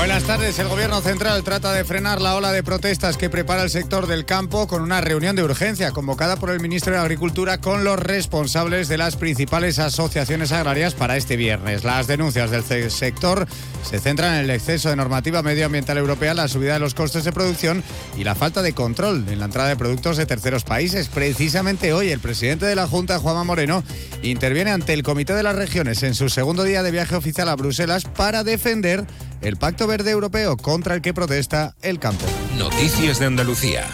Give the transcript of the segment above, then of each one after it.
Buenas tardes. El Gobierno Central trata de frenar la ola de protestas que prepara el sector del campo con una reunión de urgencia convocada por el Ministro de Agricultura con los responsables de las principales asociaciones agrarias para este viernes. Las denuncias del sector se centran en el exceso de normativa medioambiental europea, la subida de los costes de producción y la falta de control en la entrada de productos de terceros países. Precisamente hoy el presidente de la Junta, Juanma Moreno, interviene ante el Comité de las Regiones en su segundo día de viaje oficial a Bruselas para defender el Pacto Verde Europeo contra el que protesta el campo. Noticias de Andalucía.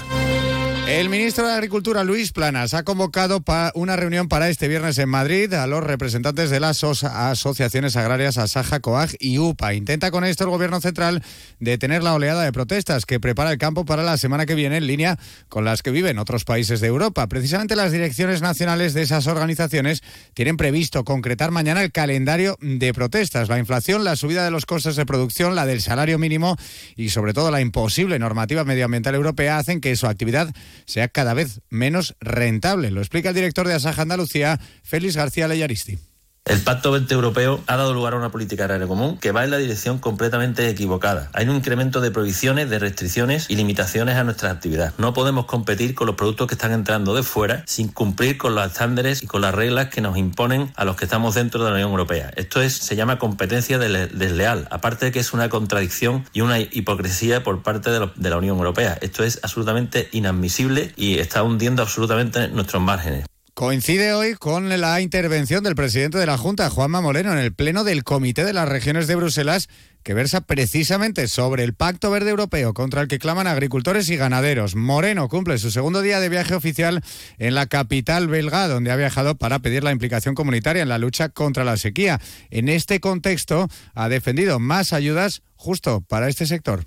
El ministro de Agricultura, Luis Planas, ha convocado una reunión para este viernes en Madrid a los representantes de las asociaciones agrarias Asaja, COAG y UPA. Intenta con esto el gobierno central detener la oleada de protestas que prepara el campo para la semana que viene en línea con las que viven otros países de Europa. Precisamente las direcciones nacionales de esas organizaciones tienen previsto concretar mañana el calendario de protestas. La inflación, la subida de los costes de producción, la del salario mínimo y sobre todo la imposible normativa medioambiental europea hacen que su actividad sea cada vez menos rentable. Lo explica el director de Asaja Andalucía, Félix García Leyaristi. El Pacto Verde Europeo ha dado lugar a una política agraria común que va en la dirección completamente equivocada. Hay un incremento de prohibiciones, de restricciones y limitaciones a nuestra actividad. No podemos competir con los productos que están entrando de fuera sin cumplir con los estándares y con las reglas que nos imponen a los que estamos dentro de la Unión Europea. Esto es, se llama competencia desleal, aparte de que es una contradicción y una hipocresía por parte de, de la Unión Europea. Esto es absolutamente inadmisible y está hundiendo absolutamente nuestros márgenes. Coincide hoy con la intervención del presidente de la Junta, Juanma Moreno, en el Pleno del Comité de las Regiones de Bruselas, que versa precisamente sobre el Pacto Verde Europeo contra el que claman agricultores y ganaderos. Moreno cumple su segundo día de viaje oficial en la capital belga, donde ha viajado para pedir la implicación comunitaria en la lucha contra la sequía. En este contexto, ha defendido más ayudas justo para este sector.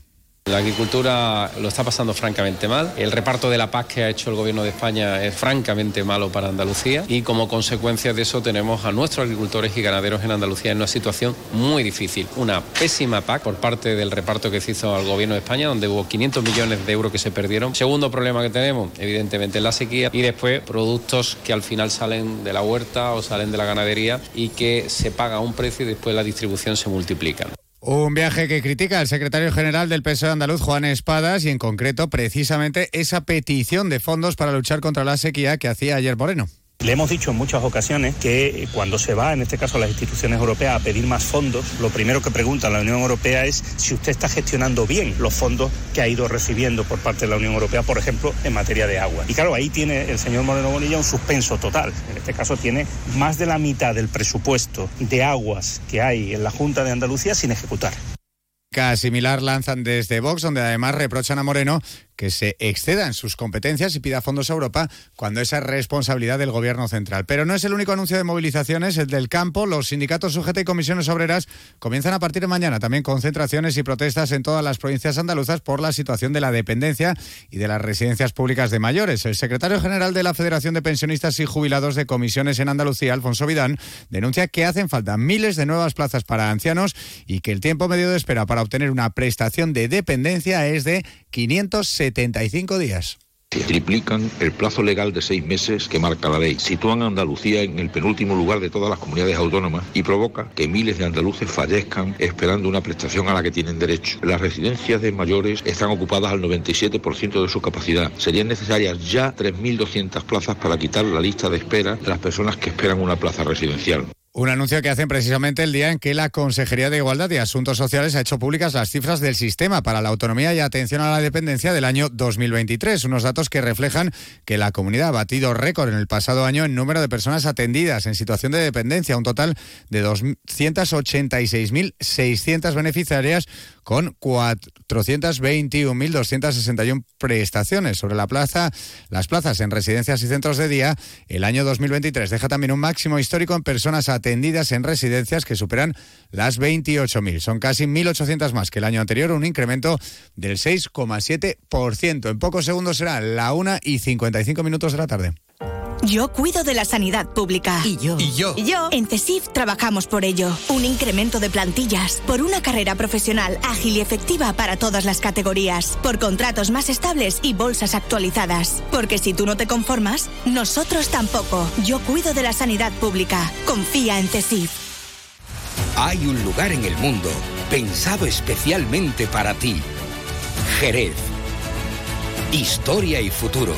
La agricultura lo está pasando francamente mal. El reparto de la paz que ha hecho el gobierno de España es francamente malo para Andalucía y como consecuencia de eso tenemos a nuestros agricultores y ganaderos en Andalucía en una situación muy difícil. Una pésima PAC por parte del reparto que se hizo al gobierno de España, donde hubo 500 millones de euros que se perdieron. Segundo problema que tenemos, evidentemente, la sequía y después productos que al final salen de la huerta o salen de la ganadería y que se paga un precio y después la distribución se multiplica. Un viaje que critica el secretario general del PSOE andaluz, Juan Espadas, y en concreto precisamente esa petición de fondos para luchar contra la sequía que hacía ayer Moreno. Le hemos dicho en muchas ocasiones que cuando se va, en este caso a las instituciones europeas, a pedir más fondos, lo primero que pregunta la Unión Europea es si usted está gestionando bien los fondos que ha ido recibiendo por parte de la Unión Europea, por ejemplo, en materia de agua. Y claro, ahí tiene el señor Moreno Bonilla un suspenso total. En este caso tiene más de la mitad del presupuesto de aguas que hay en la Junta de Andalucía sin ejecutar. Similar lanzan desde Vox, donde además reprochan a Moreno que se exceda en sus competencias y pida fondos a Europa cuando esa es responsabilidad del gobierno central. Pero no es el único anuncio de movilizaciones, el del campo. Los sindicatos UGT y comisiones obreras comienzan a partir de mañana también concentraciones y protestas en todas las provincias andaluzas por la situación de la dependencia y de las residencias públicas de mayores. El secretario general de la Federación de Pensionistas y Jubilados de Comisiones en Andalucía, Alfonso Vidán, denuncia que hacen falta miles de nuevas plazas para ancianos y que el tiempo medio de espera para obtener una prestación de dependencia es de 570 75 días. Triplican el plazo legal de seis meses que marca la ley. Sitúan a Andalucía en el penúltimo lugar de todas las comunidades autónomas y provoca que miles de andaluces fallezcan esperando una prestación a la que tienen derecho. Las residencias de mayores están ocupadas al 97% de su capacidad. Serían necesarias ya 3.200 plazas para quitar la lista de espera de las personas que esperan una plaza residencial. Un anuncio que hacen precisamente el día en que la Consejería de Igualdad y Asuntos Sociales ha hecho públicas las cifras del sistema para la autonomía y atención a la dependencia del año 2023. Unos datos que reflejan que la comunidad ha batido récord en el pasado año en número de personas atendidas en situación de dependencia, un total de 286.600 beneficiarias con 421.261 prestaciones. Sobre la plaza, las plazas en residencias y centros de día, el año 2023 deja también un máximo histórico en personas atendidas en residencias que superan las 28.000. Son casi 1.800 más que el año anterior, un incremento del 6,7%. En pocos segundos será la 1 y 55 minutos de la tarde. Yo cuido de la sanidad pública. Y yo. Y yo. Y yo. En CESIF trabajamos por ello. Un incremento de plantillas, por una carrera profesional ágil y efectiva para todas las categorías, por contratos más estables y bolsas actualizadas. Porque si tú no te conformas, nosotros tampoco. Yo cuido de la sanidad pública. Confía en CESIF. Hay un lugar en el mundo pensado especialmente para ti. Jerez. Historia y futuro.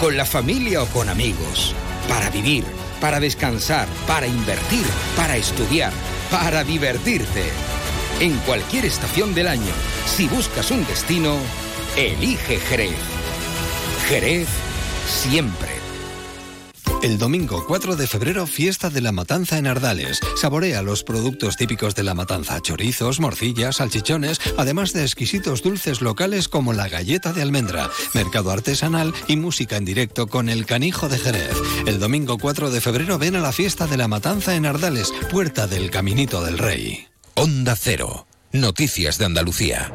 Con la familia o con amigos. Para vivir, para descansar, para invertir, para estudiar, para divertirte. En cualquier estación del año, si buscas un destino, elige Jerez. Jerez siempre. El domingo 4 de febrero, fiesta de la matanza en Ardales. Saborea los productos típicos de la matanza, chorizos, morcillas, salchichones, además de exquisitos dulces locales como la galleta de almendra, mercado artesanal y música en directo con el canijo de Jerez. El domingo 4 de febrero ven a la fiesta de la matanza en Ardales, puerta del Caminito del Rey. Onda Cero. Noticias de Andalucía.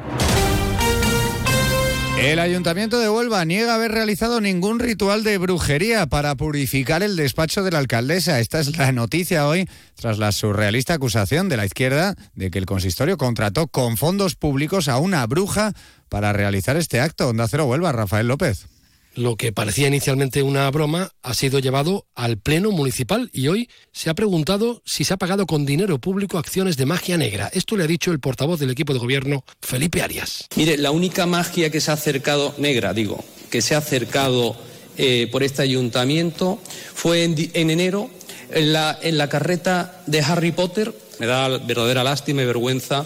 El Ayuntamiento de Huelva niega haber realizado ningún ritual de brujería para purificar el despacho de la alcaldesa. Esta es la noticia hoy tras la surrealista acusación de la izquierda de que el consistorio contrató con fondos públicos a una bruja para realizar este acto. Onda Cero Huelva, Rafael López. Lo que parecía inicialmente una broma ha sido llevado al Pleno Municipal y hoy se ha preguntado si se ha pagado con dinero público acciones de magia negra. Esto le ha dicho el portavoz del equipo de gobierno, Felipe Arias. Mire, la única magia que se ha acercado, negra digo, que se ha acercado eh, por este ayuntamiento fue en, en enero en la, en la carreta de Harry Potter. Me da verdadera lástima y vergüenza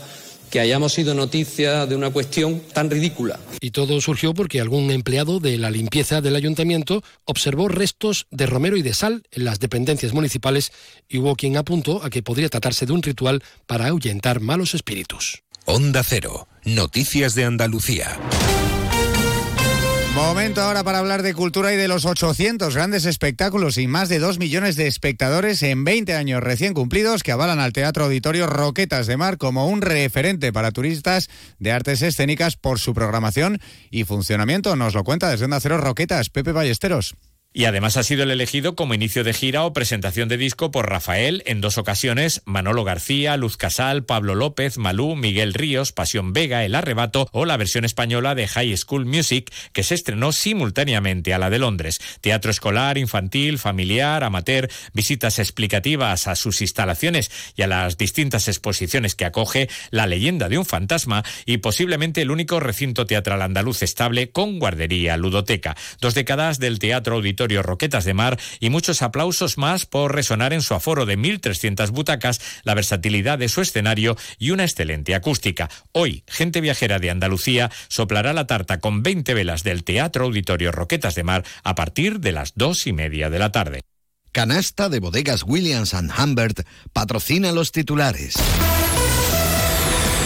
que hayamos sido noticia de una cuestión tan ridícula. Y todo surgió porque algún empleado de la limpieza del ayuntamiento observó restos de romero y de sal en las dependencias municipales y hubo quien apuntó a que podría tratarse de un ritual para ahuyentar malos espíritus. Onda Cero. Noticias de Andalucía. Momento ahora para hablar de cultura y de los 800 grandes espectáculos y más de 2 millones de espectadores en 20 años recién cumplidos que avalan al Teatro Auditorio Roquetas de Mar como un referente para turistas de artes escénicas por su programación y funcionamiento. Nos lo cuenta desde Onda Cero Roquetas, Pepe Ballesteros. Y además ha sido el elegido como inicio de gira o presentación de disco por Rafael en dos ocasiones, Manolo García, Luz Casal, Pablo López, Malú, Miguel Ríos, Pasión Vega, El Arrebato o la versión española de High School Music que se estrenó simultáneamente a la de Londres. Teatro escolar, infantil, familiar, amateur, visitas explicativas a sus instalaciones y a las distintas exposiciones que acoge, la leyenda de un fantasma y posiblemente el único recinto teatral andaluz estable con guardería ludoteca. Dos décadas del teatro auditorio Roquetas de Mar y muchos aplausos más por resonar en su aforo de 1.300 butacas, la versatilidad de su escenario y una excelente acústica. Hoy, gente viajera de Andalucía soplará la tarta con 20 velas del Teatro Auditorio Roquetas de Mar a partir de las dos y media de la tarde. Canasta de bodegas Williams ⁇ Humbert patrocina los titulares.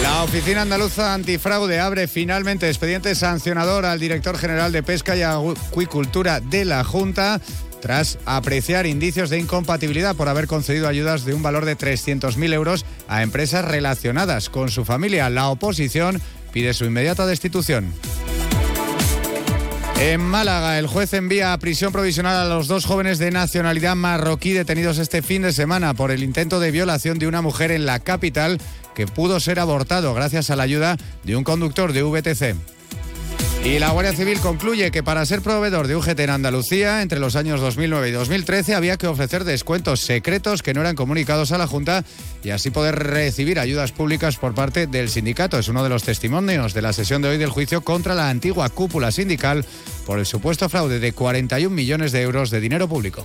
La Oficina Andaluza Antifraude abre finalmente expediente sancionador al director general de Pesca y Acuicultura de la Junta tras apreciar indicios de incompatibilidad por haber concedido ayudas de un valor de 300.000 euros a empresas relacionadas con su familia. La oposición pide su inmediata destitución. En Málaga, el juez envía a prisión provisional a los dos jóvenes de nacionalidad marroquí detenidos este fin de semana por el intento de violación de una mujer en la capital que pudo ser abortado gracias a la ayuda de un conductor de VTC. Y la Guardia Civil concluye que para ser proveedor de UGT en Andalucía, entre los años 2009 y 2013, había que ofrecer descuentos secretos que no eran comunicados a la Junta y así poder recibir ayudas públicas por parte del sindicato. Es uno de los testimonios de la sesión de hoy del juicio contra la antigua cúpula sindical por el supuesto fraude de 41 millones de euros de dinero público.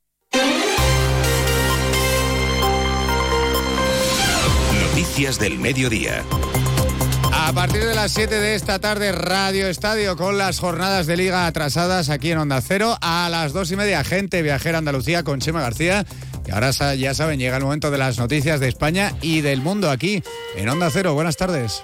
Noticias del mediodía. A partir de las 7 de esta tarde, Radio Estadio con las jornadas de liga atrasadas aquí en Onda Cero. A las dos y media, gente viajera Andalucía con Chema García. Y ahora ya saben, llega el momento de las noticias de España y del mundo aquí en Onda Cero. Buenas tardes.